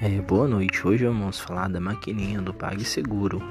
É, boa noite. Hoje vamos falar da maquininha do PagSeguro.